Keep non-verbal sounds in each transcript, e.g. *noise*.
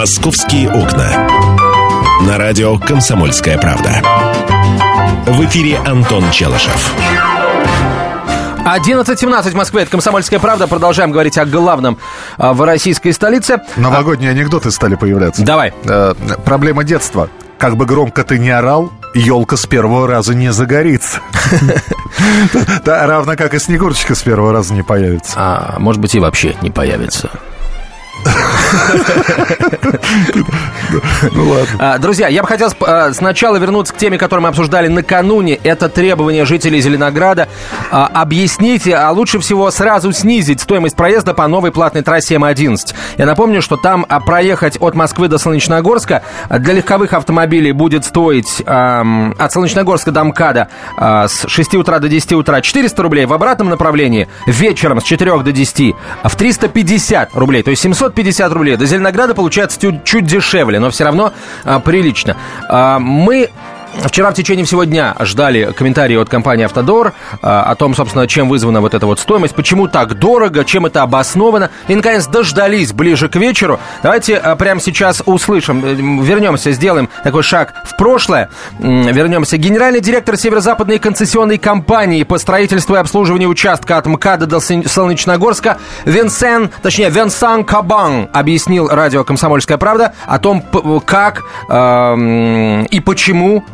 «Московские окна». На радио «Комсомольская правда». В эфире Антон Челышев. 11.17 в Москве. Это «Комсомольская правда». Продолжаем говорить о главном а, в российской столице. Новогодние анекдоты стали появляться. Давай. Э, проблема детства. Как бы громко ты не орал, елка с первого раза не загорится. *laughs* Да, равно как и Снегурочка с первого раза не появится. А может быть и вообще не появится. Ну ладно. А, Друзья, я бы хотел а, сначала вернуться к теме, которую мы обсуждали накануне. Это требование жителей Зеленограда а, объяснить, а лучше всего сразу снизить стоимость проезда по новой платной трассе М11. Я напомню, что там проехать от Москвы до Солнечногорска для легковых автомобилей будет стоить от Солнечногорска до МКАДа с 6 утра до 10 утра 400 рублей, в обратном направлении вечером с 4 до 10 в 350 рублей, то есть 750 рублей. До Зеленограда получается чуть, чуть дешевле, но все равно а, прилично. А, мы Вчера в течение всего дня ждали комментарии от компании «Автодор» а, о том, собственно, чем вызвана вот эта вот стоимость, почему так дорого, чем это обосновано. И, наконец, дождались ближе к вечеру. Давайте а, прямо сейчас услышим, э, вернемся, сделаем такой шаг в прошлое. Вернемся. Генеральный директор Северо-Западной концессионной компании по строительству и обслуживанию участка от МКАДа до Солнечногорска Винсен, точнее, Венсан Кабан объяснил радио «Комсомольская правда» о том, как эм, и почему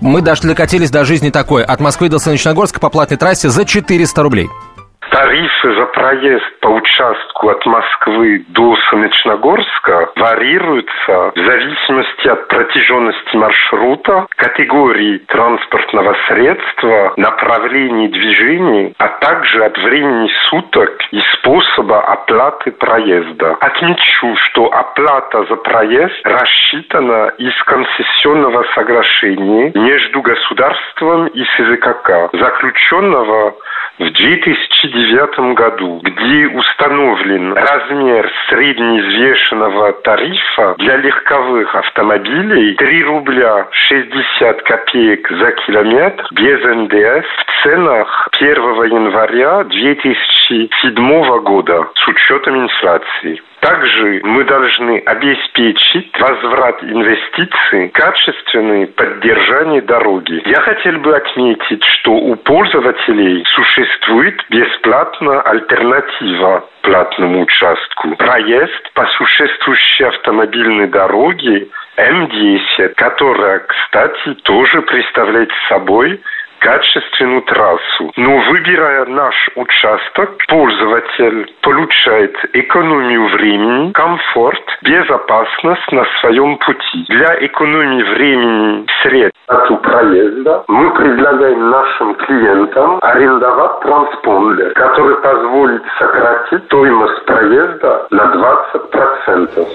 мы даже докатились до жизни такой. От Москвы до Солнечногорска по платной трассе за 400 рублей. Тарифы за проезд по участку от Москвы до Солнечногорска варьируются в зависимости от протяженности маршрута, категории транспортного средства, направлений движений, а также от времени суток и способа оплаты проезда. Отмечу, что оплата за проезд рассчитана из концессионного соглашения между государством и СЗКК, заключенного в 2009 году, где установлен размер среднеизвешенного тарифа для легковых автомобилей 3 рубля 60 копеек за километр без НДС в ценах 1 января 2007 года с учетом инфляции. Также мы должны обеспечить возврат инвестиций, качественное поддержание дороги. Я хотел бы отметить, что у пользователей существует бесплатная альтернатива платному участку. Проезд по существующей автомобильной дороге М10, которая, кстати, тоже представляет собой качественную трассу. Но выбирая наш участок, пользователь получает экономию времени, комфорт, безопасность на своем пути. Для экономии времени средств от проезда мы предлагаем нашим клиентам арендовать транспондер, который позволит сократить стоимость проезда на 20%.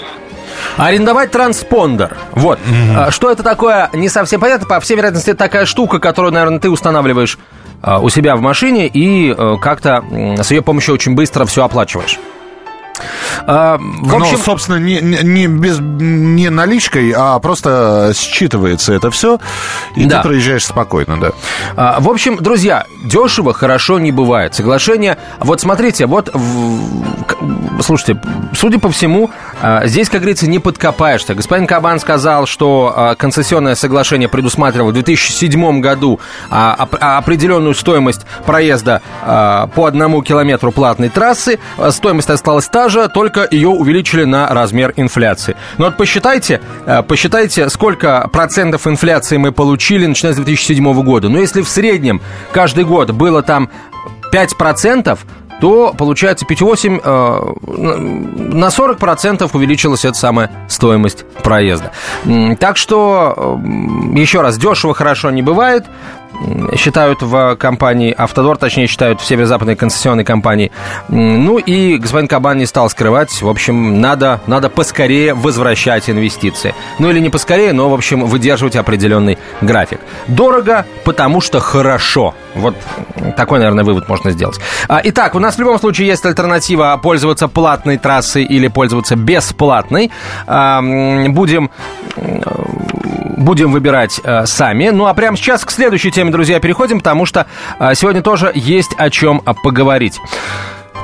Арендовать транспондер. Вот. А, Что это такое, не совсем понятно. По всей вероятности, это такая штука, которую, наверное, ты устанавливаешь а, у себя в машине и э, как-то с ее помощью очень быстро все оплачиваешь. А, В Но, общем, собственно, не, не, без, не наличкой, а просто считывается это все, и Да. ты проезжаешь спокойно, да. А, В общем, друзья, дешево хорошо не бывает. Соглашение. Вот смотрите, вот в- слушайте, судя по всему, а, здесь, как говорится, не подкопаешься. Господин Кабан сказал, что а, концессионное соглашение предусматривало в 2007 году а, оп- определенную стоимость проезда по одному километру платной трассы. Стоимость осталась та же, только ее увеличили на размер инфляции. Но вот посчитайте, а, посчитайте, сколько процентов инфляции мы получили, начиная с 2007 года. Но если в среднем каждый год было там 5%, то получается 5,8 э, на 40% увеличилась эта самая стоимость проезда. Так что, э, еще раз, дешево хорошо не бывает. Считают в компании Автодор, точнее считают в северо-западной концессионной компании. Ну и господин Кабан не стал скрывать. В общем, надо, надо поскорее возвращать инвестиции. Ну или не поскорее, но, в общем, выдерживать определенный график. Дорого, потому что хорошо. Вот такой, наверное, вывод можно сделать. А, Итак, у нас в любом случае есть альтернатива пользоваться платной трассой или пользоваться бесплатной. А, Будем м, будем выбирать э, сами. Ну а прямо сейчас к следующей теме, друзья, переходим, потому что э, сегодня тоже есть о чем э, поговорить.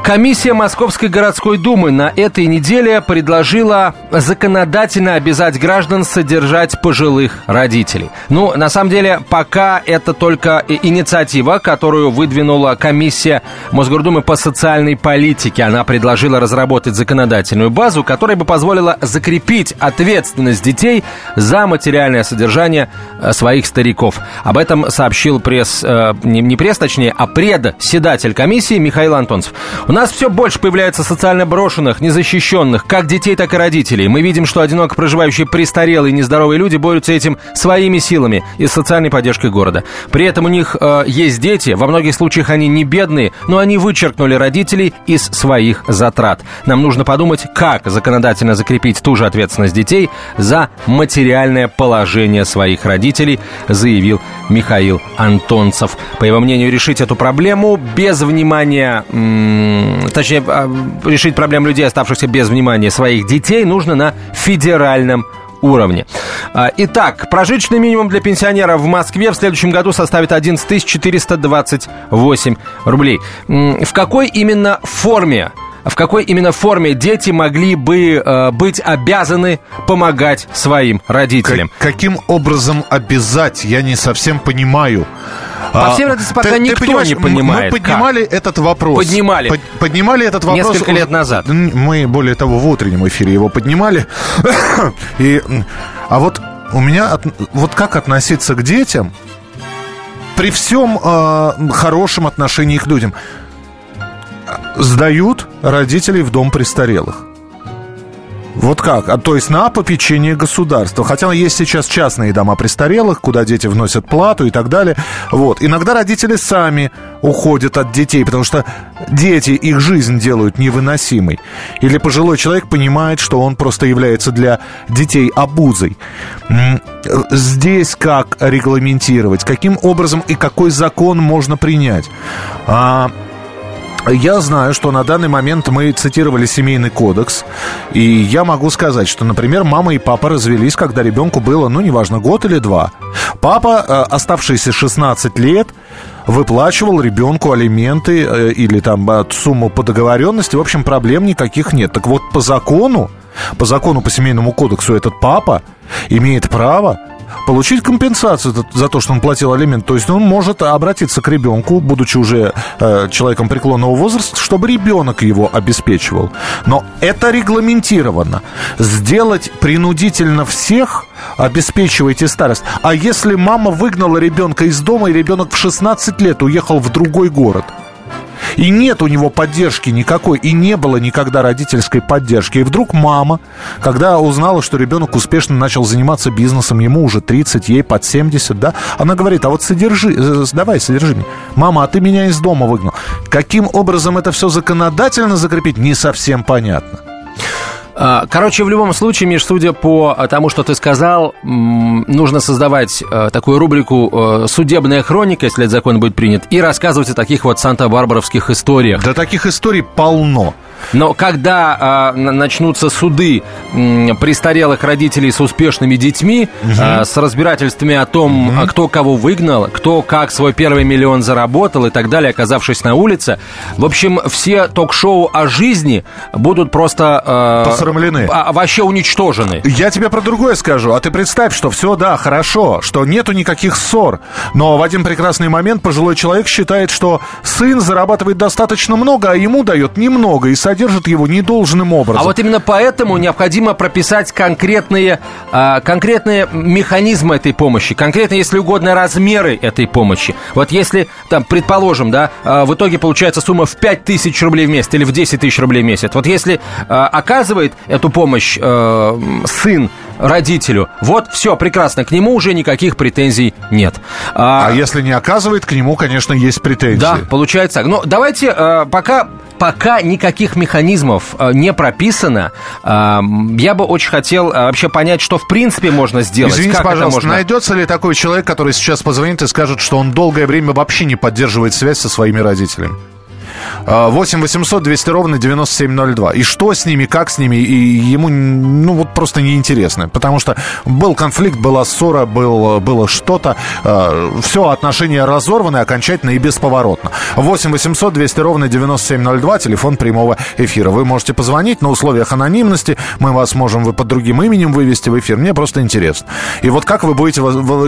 Комиссия Московской городской думы на этой неделе предложила законодательно обязать граждан содержать пожилых родителей. Ну, на самом деле, пока это только инициатива, которую выдвинула комиссия Мосгордумы по социальной политике. Она предложила разработать законодательную базу, которая бы позволила закрепить ответственность детей за материальное содержание э, своих стариков. Об этом сообщил пресс, э, не пресс, точнее, а председатель комиссии Михаил Антонцев. Нас все больше появляется социально брошенных, незащищенных, как детей, так и родителей. Мы видим, что одиноко проживающие престарелые и нездоровые люди борются этим своими силами и социальной поддержкой города. При этом у них э, есть дети, во многих случаях они не бедные, но они вычеркнули родителей из своих затрат. Нам нужно подумать, как законодательно закрепить ту же ответственность детей за материальное положение своих родителей, заявил Михаил Антонцев. По его мнению, решить эту проблему без внимания точнее, а, решить проблему людей, оставшихся без внимания своих детей, нужно на федеральном уровне. А, итак, прожиточный минимум для пенсионера в Москве в следующем году составит 11 428 рублей. В какой именно форме в какой именно форме дети могли бы э, быть обязаны помогать своим родителям. Как, каким образом обязать, я не совсем понимаю. По всей вероятности, пока ты, никто ты не понимает. Мы поднимали как? этот вопрос. Поднимали. Под, поднимали этот вопрос. Несколько лет назад. Мы, более того, в утреннем эфире его поднимали. *coughs* И, а вот у меня, вот как относиться к детям при всем э, хорошем отношении к людям? Сдают родителей в дом престарелых. Вот как? А, то есть на попечение государства. Хотя есть сейчас частные дома престарелых, куда дети вносят плату и так далее. Вот. Иногда родители сами уходят от детей, потому что дети их жизнь делают невыносимой. Или пожилой человек понимает, что он просто является для детей обузой. Здесь как регламентировать? Каким образом и какой закон можно принять? А, я знаю, что на данный момент мы цитировали семейный кодекс, и я могу сказать, что, например, мама и папа развелись, когда ребенку было, ну, неважно, год или два. Папа, э, оставшиеся 16 лет, выплачивал ребенку алименты э, или там сумму по договоренности. В общем, проблем никаких нет. Так вот, по закону, по закону, по семейному кодексу этот папа имеет право получить компенсацию за то, что он платил алимент. То есть он может обратиться к ребенку, будучи уже э, человеком преклонного возраста, чтобы ребенок его обеспечивал. Но это регламентировано. Сделать принудительно всех обеспечивайте старость. А если мама выгнала ребенка из дома, и ребенок в 16 лет уехал в другой город – и нет у него поддержки никакой, и не было никогда родительской поддержки. И вдруг мама, когда узнала, что ребенок успешно начал заниматься бизнесом, ему уже 30, ей под 70, да, она говорит, а вот содержи, э, давай, содержи меня. Мама, а ты меня из дома выгнал. Каким образом это все законодательно закрепить, не совсем понятно. А, короче, в любом случае, Миш, судя по тому, что ты сказал, нужно создавать э, такую рубрику «Судебная хроника», если этот закон будет принят, и рассказывать о таких вот санта-барбаровских историях. Да таких историй полно. Но когда э, начнутся суды э, престарелых родителей с успешными детьми, угу. э, с разбирательствами о том, угу. кто кого выгнал, кто как свой первый миллион заработал и так далее, оказавшись на улице, в общем, все ток-шоу о жизни будут просто... Э, Посрамлены. А, вообще уничтожены. Я тебе про другое скажу. А ты представь, что все, да, хорошо, что нету никаких ссор. Но в один прекрасный момент пожилой человек считает, что сын зарабатывает достаточно много, а ему дает немного. И содержит его недолжным образом. А вот именно поэтому необходимо прописать конкретные, а, конкретные механизмы этой помощи, конкретно, если угодно, размеры этой помощи. Вот если, там, предположим, да, а, в итоге получается сумма в 5 тысяч рублей в месяц или в 10 тысяч рублей в месяц. Вот если а, оказывает эту помощь сын родителю. Вот, все, прекрасно, к нему уже никаких претензий нет. А, а если не оказывает, к нему, конечно, есть претензии. Да, получается. Но давайте пока пока никаких механизмов э, не прописано, э, я бы очень хотел э, вообще понять, что в принципе можно сделать. Извините, как пожалуйста, можно... найдется ли такой человек, который сейчас позвонит и скажет, что он долгое время вообще не поддерживает связь со своими родителями? 8 800 200 ровно 9702. И что с ними, как с ними, и ему, ну, вот просто неинтересно. Потому что был конфликт, была ссора, был, было что-то. Э, все, отношения разорваны окончательно и бесповоротно. 8 800 200 ровно 9702, телефон прямого эфира. Вы можете позвонить на условиях анонимности. Мы вас можем вы под другим именем вывести в эфир. Мне просто интересно. И вот как вы будете,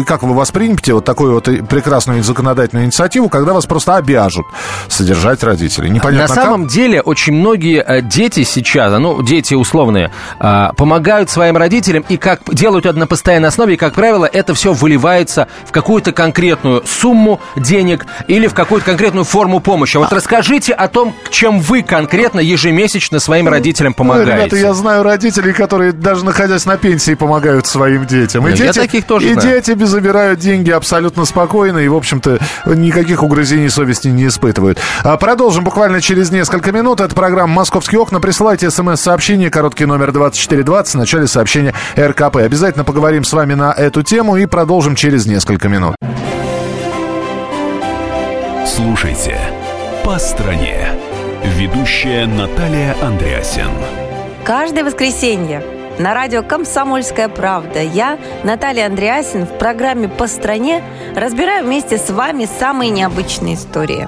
как вы воспримете вот такую вот прекрасную законодательную инициативу, когда вас просто обяжут содержать родителей? Непонятно На самом деле очень многие э, дети сейчас, ну, дети условные, э, помогают своим родителям и как делают это на постоянной основе, и, как правило, это все выливается в какую-то конкретную сумму денег или в какую-то конкретную форму помощи. Вот расскажите о том, чем вы конкретно ежемесячно своим родителям помогаете. Ну, ребята, я знаю родителей, которые даже находясь на пенсии помогают своим детям. И я дети, таких тоже И знаю. дети забирают деньги абсолютно спокойно и, в общем-то, никаких угрызений совести не испытывают. А продолжим буквально через несколько минут. Это программа «Московские окна». Присылайте смс-сообщение, короткий номер 2420, в начале сообщения РКП. Обязательно поговорим с вами на эту тему и продолжим через несколько минут. Слушайте «По стране». Ведущая Наталья Андреасин. Каждое воскресенье на радио «Комсомольская правда» я, Наталья Андреасин, в программе «По стране» разбираю вместе с вами самые необычные истории.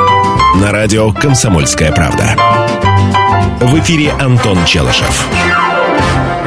На радио «Комсомольская правда». В эфире Антон Челышев.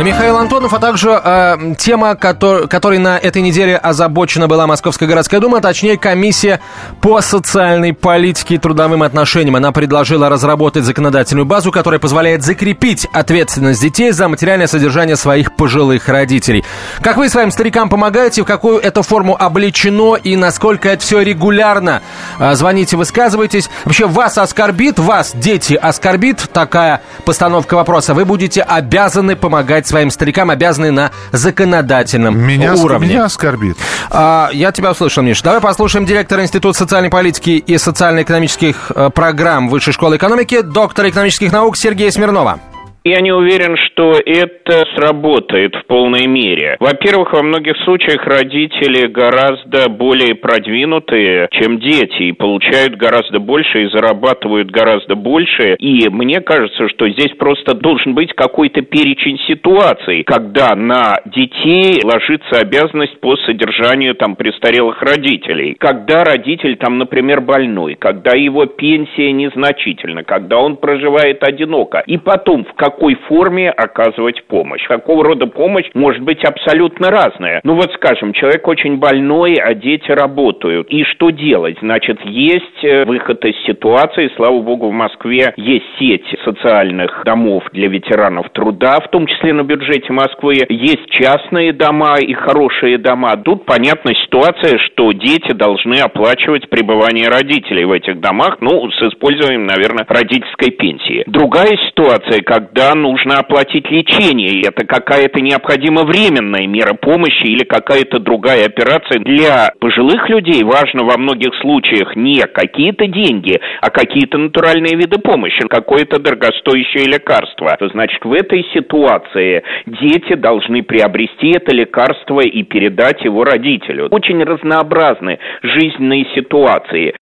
Михаил Антонов, а также э, тема, который, которой на этой неделе озабочена была Московская городская дума, точнее комиссия по социальной политике и трудовым отношениям. Она предложила разработать законодательную базу, которая позволяет закрепить ответственность детей за материальное содержание своих пожилых родителей. Как вы своим старикам помогаете, в какую эту форму облечено и насколько это все регулярно? Э, звоните, высказывайтесь. Вообще вас оскорбит, вас, дети, оскорбит такая постановка вопроса. Вы будете обязаны помогать помогать своим старикам обязаны на законодательном меня уровне. Меня оскорбит. А, я тебя услышал, Миш. Давай послушаем директора Института социальной политики и социально-экономических э, программ Высшей школы экономики, доктора экономических наук Сергея Смирнова. Я не уверен, что это сработает в полной мере. Во-первых, во многих случаях родители гораздо более продвинутые, чем дети, и получают гораздо больше и зарабатывают гораздо больше. И мне кажется, что здесь просто должен быть какой-то перечень ситуаций, когда на детей ложится обязанность по содержанию там престарелых родителей. Когда родитель там, например, больной, когда его пенсия незначительна, когда он проживает одиноко. И потом, в каком какой форме оказывать помощь. Какого рода помощь может быть абсолютно разная. Ну вот скажем, человек очень больной, а дети работают. И что делать? Значит, есть э, выход из ситуации. Слава богу, в Москве есть сеть социальных домов для ветеранов труда, в том числе на бюджете Москвы. Есть частные дома и хорошие дома. Тут понятна ситуация, что дети должны оплачивать пребывание родителей в этих домах, ну, с использованием, наверное, родительской пенсии. Другая ситуация, когда когда нужно оплатить лечение, и это какая-то необходима временная мера помощи или какая-то другая операция. Для пожилых людей важно во многих случаях не какие-то деньги, а какие-то натуральные виды помощи, какое-то дорогостоящее лекарство. Значит, в этой ситуации дети должны приобрести это лекарство и передать его родителю. Очень разнообразны жизненные ситуации.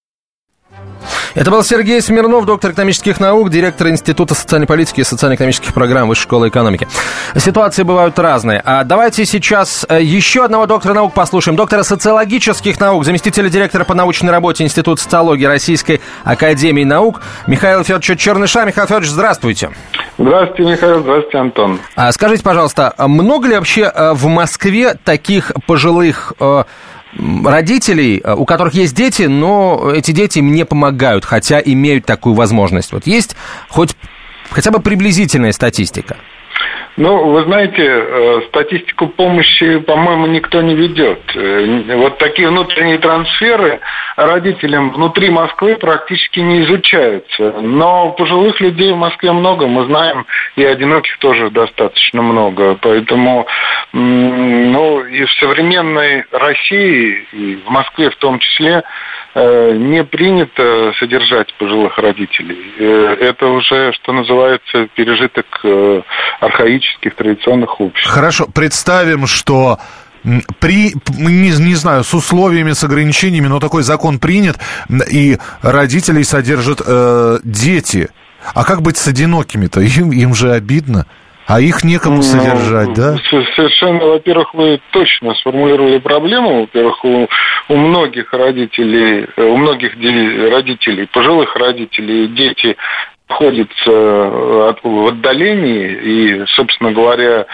Это был Сергей Смирнов, доктор экономических наук, директор Института социальной политики и социально-экономических программ Высшей школы экономики. Ситуации бывают разные. А давайте сейчас э, еще одного доктора наук послушаем. Доктора социологических наук, заместителя директора по научной работе Института социологии Российской Академии наук Михаил Федорович Черныша. Михаил Федорович, здравствуйте. Здравствуйте, Михаил. Здравствуйте, Антон. А скажите, пожалуйста, много ли вообще э, в Москве таких пожилых э, родителей, э, у которых есть дети, но эти дети им не помогают, хотя имеют такую возможность. Вот есть хоть хотя бы приблизительная статистика? Ну, вы знаете, э, статистику помощи, по-моему, никто не ведет. Э, вот такие внутренние трансферы родителям внутри Москвы практически не изучаются. Но пожилых людей в Москве много, мы знаем, и одиноких тоже достаточно много. Поэтому, ну, и в современной России, и в Москве в том числе, не принято содержать пожилых родителей. Э, это уже, что называется, пережиток э, архаических традиционных обществ. Хорошо, представим, что при, не, не знаю, с условиями, с ограничениями, но такой закон принят, и родителей содержат э, дети. А как быть с одинокими-то? Им, им же обидно. А их некому ну, содержать, да? Совершенно, во-первых, вы точно сформулировали проблему. Во-первых, у, у многих родителей, у многих родителей, пожилых родителей, дети находится э, в отдалении, и, собственно говоря,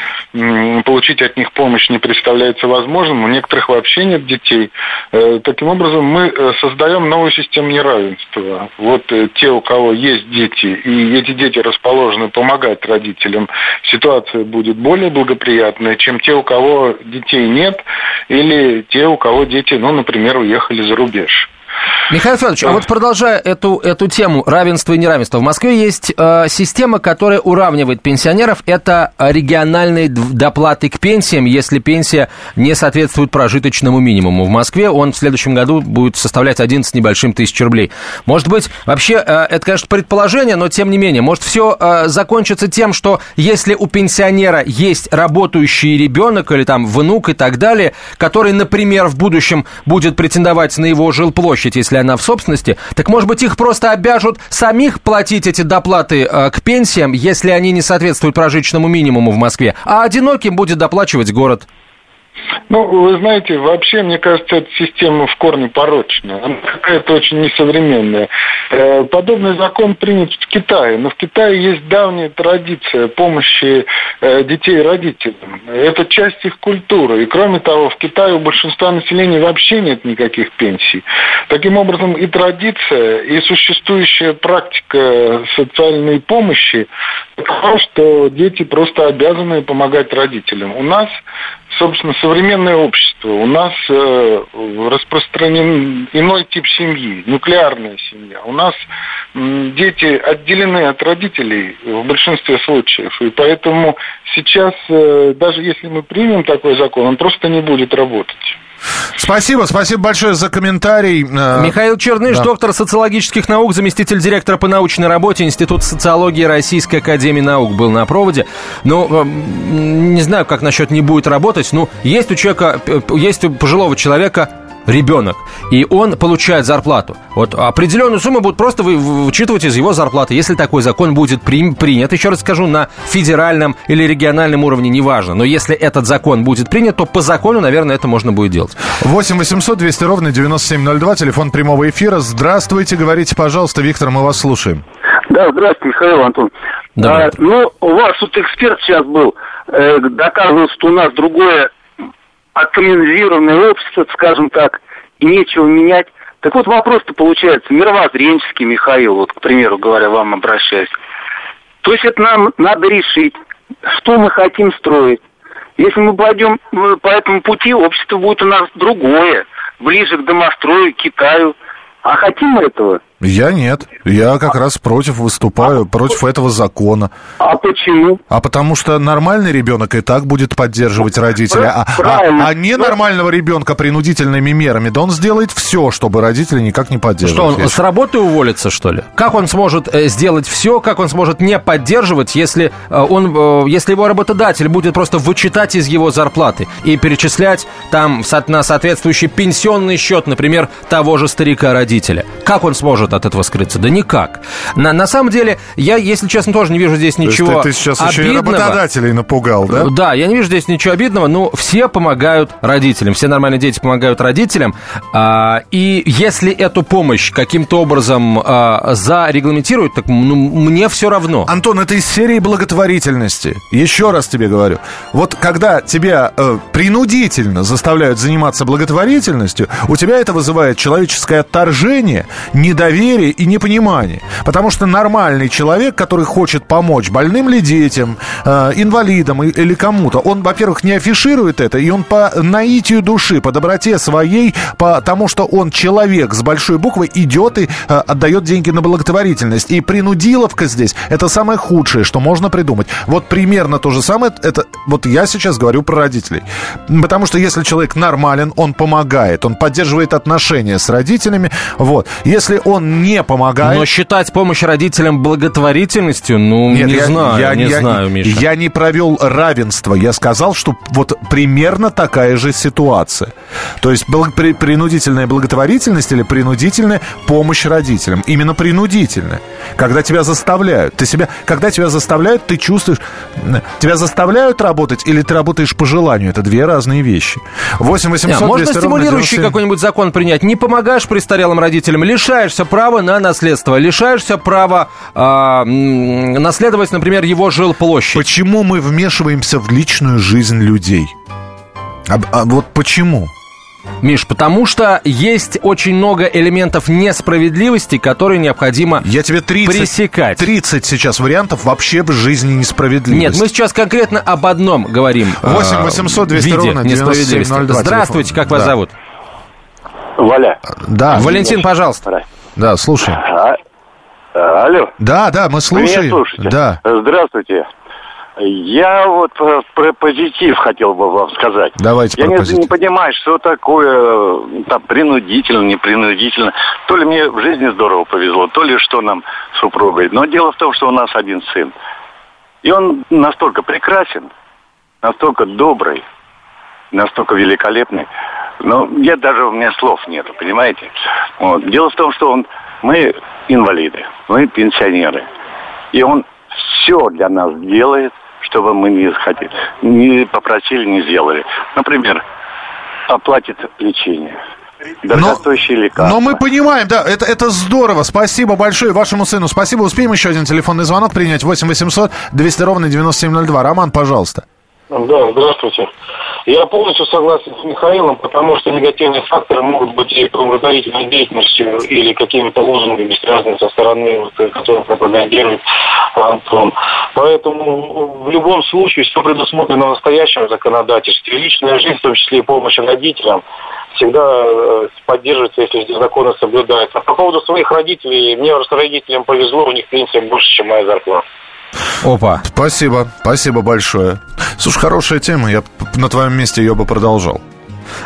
получить от них помощь не представляется возможным. У некоторых вообще нет детей. Э, таким образом, мы э, создаем новую систему неравенства. Вот те, у кого есть дети, и эти дети расположены помогать родителям, ситуация будет более благоприятная, чем те, у кого детей нет, или те, у кого дети, ну, например, уехали за рубеж. Михаил Федорович, а вот продолжая эту, эту тему равенства и неравенства, в Москве есть э, система, которая уравнивает пенсионеров. Это региональные доплаты к пенсиям, если пенсия не соответствует прожиточному минимуму. В Москве он в следующем году будет составлять 11 небольшим тысяч рублей. Может быть, вообще, э, это, конечно, предположение, но тем не менее, может все э, закончится тем, что если у пенсионера есть работающий ребенок или там внук и так далее, который, например, в будущем будет претендовать на его жилплощадь, площадь, если она в собственности, так, может быть, их просто обяжут самих платить эти доплаты э, к пенсиям, если они не соответствуют прожиточному минимуму в Москве, а одиноким будет доплачивать город. Ну, вы знаете, вообще, мне кажется, эта система в корне порочная. Она какая-то очень несовременная. Э, подобный закон принят в Китае, но в Китае есть давняя традиция помощи э, детей родителям. Это часть их культуры. И кроме того, в Китае у большинства населения вообще нет никаких пенсий. Таким образом, и традиция, и существующая практика социальной помощи такова, что дети просто обязаны помогать родителям. У нас собственно, современное общество. У нас э, распространен иной тип семьи, нуклеарная семья. У нас э, дети отделены от родителей в большинстве случаев. И поэтому сейчас, э, даже если мы примем такой закон, он просто не будет работать. Спасибо, спасибо большое за комментарий. Э, Михаил Черныш, да. доктор социологических наук, заместитель директора по научной работе Института социологии Российской Академии Наук был на проводе. Ну, э, не знаю, как насчет не будет работать. Ну, есть у человека, э, есть у пожилого человека ребенок, и он получает зарплату. Вот определенную сумму будут просто вы, вычитывать из его зарплаты. Если такой закон будет при, принят, еще раз скажу, на федеральном или региональном уровне, неважно. Но если этот закон будет принят, то по закону, наверное, это можно будет делать. 8 800 200 ровно 9702, телефон прямого эфира. Здравствуйте, говорите, пожалуйста, Виктор, мы вас слушаем. Да, здравствуйте, Михаил Антон. А, ну, у вас тут эксперт сейчас был, э, доказывал, что у нас другое атомизированное общество, скажем так, и нечего менять. Так вот вопрос-то получается мировоззренческий, Михаил, вот, к примеру говоря, вам обращаюсь. То есть это нам надо решить, что мы хотим строить. Если мы пойдем э, по этому пути, общество будет у нас другое, ближе к домострою, к Китаю. А хотим мы этого? Я нет. Я как раз против выступаю, а, против этого закона. А почему? А потому что нормальный ребенок и так будет поддерживать родителя. А, а, а ненормального ребенка принудительными мерами, да он сделает все, чтобы родители никак не поддерживали. Что, он с работы уволится, что ли? Как он сможет э, сделать все, как он сможет не поддерживать, если, э, он, э, если его работодатель будет просто вычитать из его зарплаты и перечислять там на соответствующий пенсионный счет, например, того же старика-родителя? Как он сможет может от этого скрыться? Да никак. На, на самом деле, я, если честно, тоже не вижу здесь ничего То есть ты, ты сейчас обидного. еще и работодателей напугал, да? Да, я не вижу здесь ничего обидного, но все помогают родителям, все нормальные дети помогают родителям, а, и если эту помощь каким-то образом а, зарегламентируют, так ну, мне все равно. Антон, это из серии благотворительности. Еще раз тебе говорю. Вот когда тебя э, принудительно заставляют заниматься благотворительностью, у тебя это вызывает человеческое отторжение, недоверие недоверие и непонимание. Потому что нормальный человек, который хочет помочь больным ли детям, э, инвалидам или кому-то, он, во-первых, не афиширует это, и он по наитию души, по доброте своей, по тому, что он человек с большой буквы, идет и э, отдает деньги на благотворительность. И принудиловка здесь – это самое худшее, что можно придумать. Вот примерно то же самое, это вот я сейчас говорю про родителей. Потому что если человек нормален, он помогает, он поддерживает отношения с родителями, вот. Если он не помогает... Но считать помощь родителям благотворительностью, ну, Нет, не я, знаю, я, не я, знаю, Миша. Я не провел равенство, я сказал, что вот примерно такая же ситуация. То есть принудительная благотворительность или принудительная помощь родителям. Именно принудительная. Когда тебя заставляют. Ты себя, когда тебя заставляют, ты чувствуешь... Тебя заставляют работать или ты работаешь по желанию? Это две разные вещи. 8 800 Можно стимулирующий какой-нибудь закон принять. Не помогаешь престарелым родителям, лишаешься права на наследство, лишаешься права э, наследовать, например, его жилплощадь. Почему мы вмешиваемся в личную жизнь людей? А, а вот почему? Миш, потому что есть очень много элементов несправедливости, которые необходимо Я тебе 30, пресекать. 30 сейчас вариантов вообще в жизни несправедливости. Нет, мы сейчас конкретно об одном говорим. 8 800 200 ровно 9702. Здравствуйте, как вас да. зовут? Валя. Да. Валентин, пожалуйста. Да, слушай. А, алло. Да, да, мы слушаем. Меня слушаете? Да. Здравствуйте. Я вот про, про позитив хотел бы вам сказать. Давайте Я про не, позитив. не понимаю, что такое там принудительно, непринудительно. То ли мне в жизни здорово повезло, то ли что нам супругой. Но дело в том, что у нас один сын. И он настолько прекрасен, настолько добрый, настолько великолепный. Но я даже у меня слов нету, понимаете? Вот. Дело в том, что он, мы инвалиды, мы пенсионеры. И он все для нас делает – чтобы мы не хотели, не попросили, не сделали. Например, оплатит лечение. Дорогостоящие но, лекарства. Но мы понимаем, да, это, это здорово. Спасибо большое вашему сыну. Спасибо. Успеем еще один телефонный звонок принять. 8 800 200 ровно 9702. Роман, пожалуйста. Да, здравствуйте. Я полностью согласен с Михаилом, потому что негативные факторы могут быть и правоохранительной деятельностью или какими-то лозунгами, связанными со стороны, вот, которые пропагандирует Антон. Поэтому в любом случае все предусмотрено в настоящем законодательстве. Личная жизнь, в том числе и помощь родителям, всегда э, поддерживается, если законы соблюдаются. По поводу своих родителей, мне с родителям повезло, у них пенсия больше, чем моя зарплата. Опа. Спасибо, спасибо большое. Слушай, хорошая тема, я на твоем месте ее бы продолжал.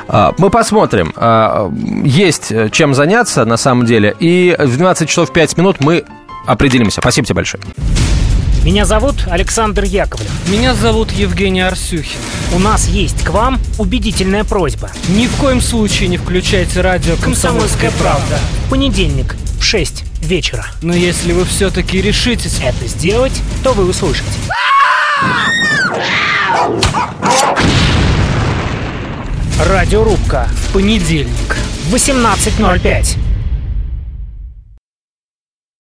А, мы посмотрим. А, есть чем заняться на самом деле. И в 12 часов 5 минут мы определимся. Спасибо тебе большое. Меня зовут Александр Яковлев. Меня зовут Евгений Арсюхин. У нас есть к вам убедительная просьба. Ни в коем случае не включайте радио «Комсомольская, правда». Понедельник в 6 вечера. Но если вы все-таки решитесь это сделать, то вы услышите. Радиорубка. Понедельник. 18.05.